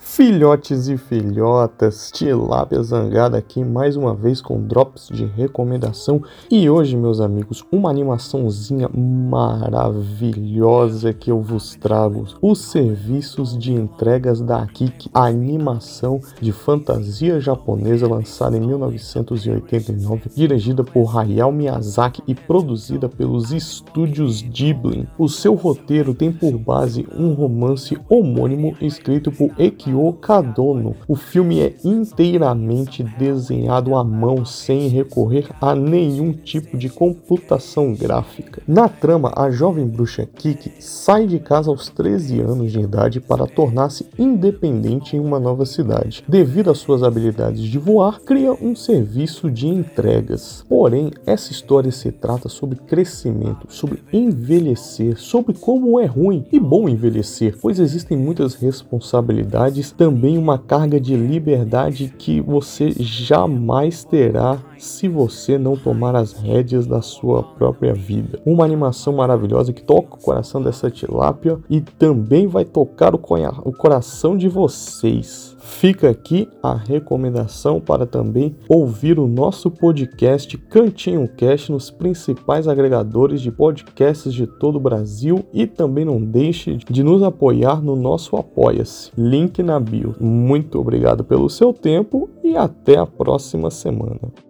Filhotes e filhotas, tilápia zangada aqui mais uma vez com drops de recomendação e hoje, meus amigos, uma animaçãozinha maravilhosa que eu vos trago, os serviços de entregas da Kik, animação de fantasia japonesa lançada em 1989, dirigida por Hayao Miyazaki e produzida pelos estúdios Ghibli. O seu roteiro tem por base um romance homônimo escrito por Eki Akio Kadono. O filme é inteiramente desenhado à mão sem recorrer a nenhum tipo de computação gráfica. Na trama, a jovem bruxa Kiki sai de casa aos 13 anos de idade para tornar-se independente em uma nova cidade. Devido às suas habilidades de voar, cria um serviço de entregas. Porém, essa história se trata sobre crescimento, sobre envelhecer, sobre como é ruim e bom envelhecer, pois existem muitas responsabilidades também uma carga de liberdade que você jamais terá se você não tomar as rédeas da sua própria vida. Uma animação maravilhosa que toca o coração dessa tilápia e também vai tocar o, o coração de vocês. Fica aqui a recomendação para também ouvir o nosso podcast Cantinho Cast nos principais agregadores de podcasts de todo o Brasil e também não deixe de nos apoiar no nosso Apoia-se. Link na bio. Muito obrigado pelo seu tempo e até a próxima semana.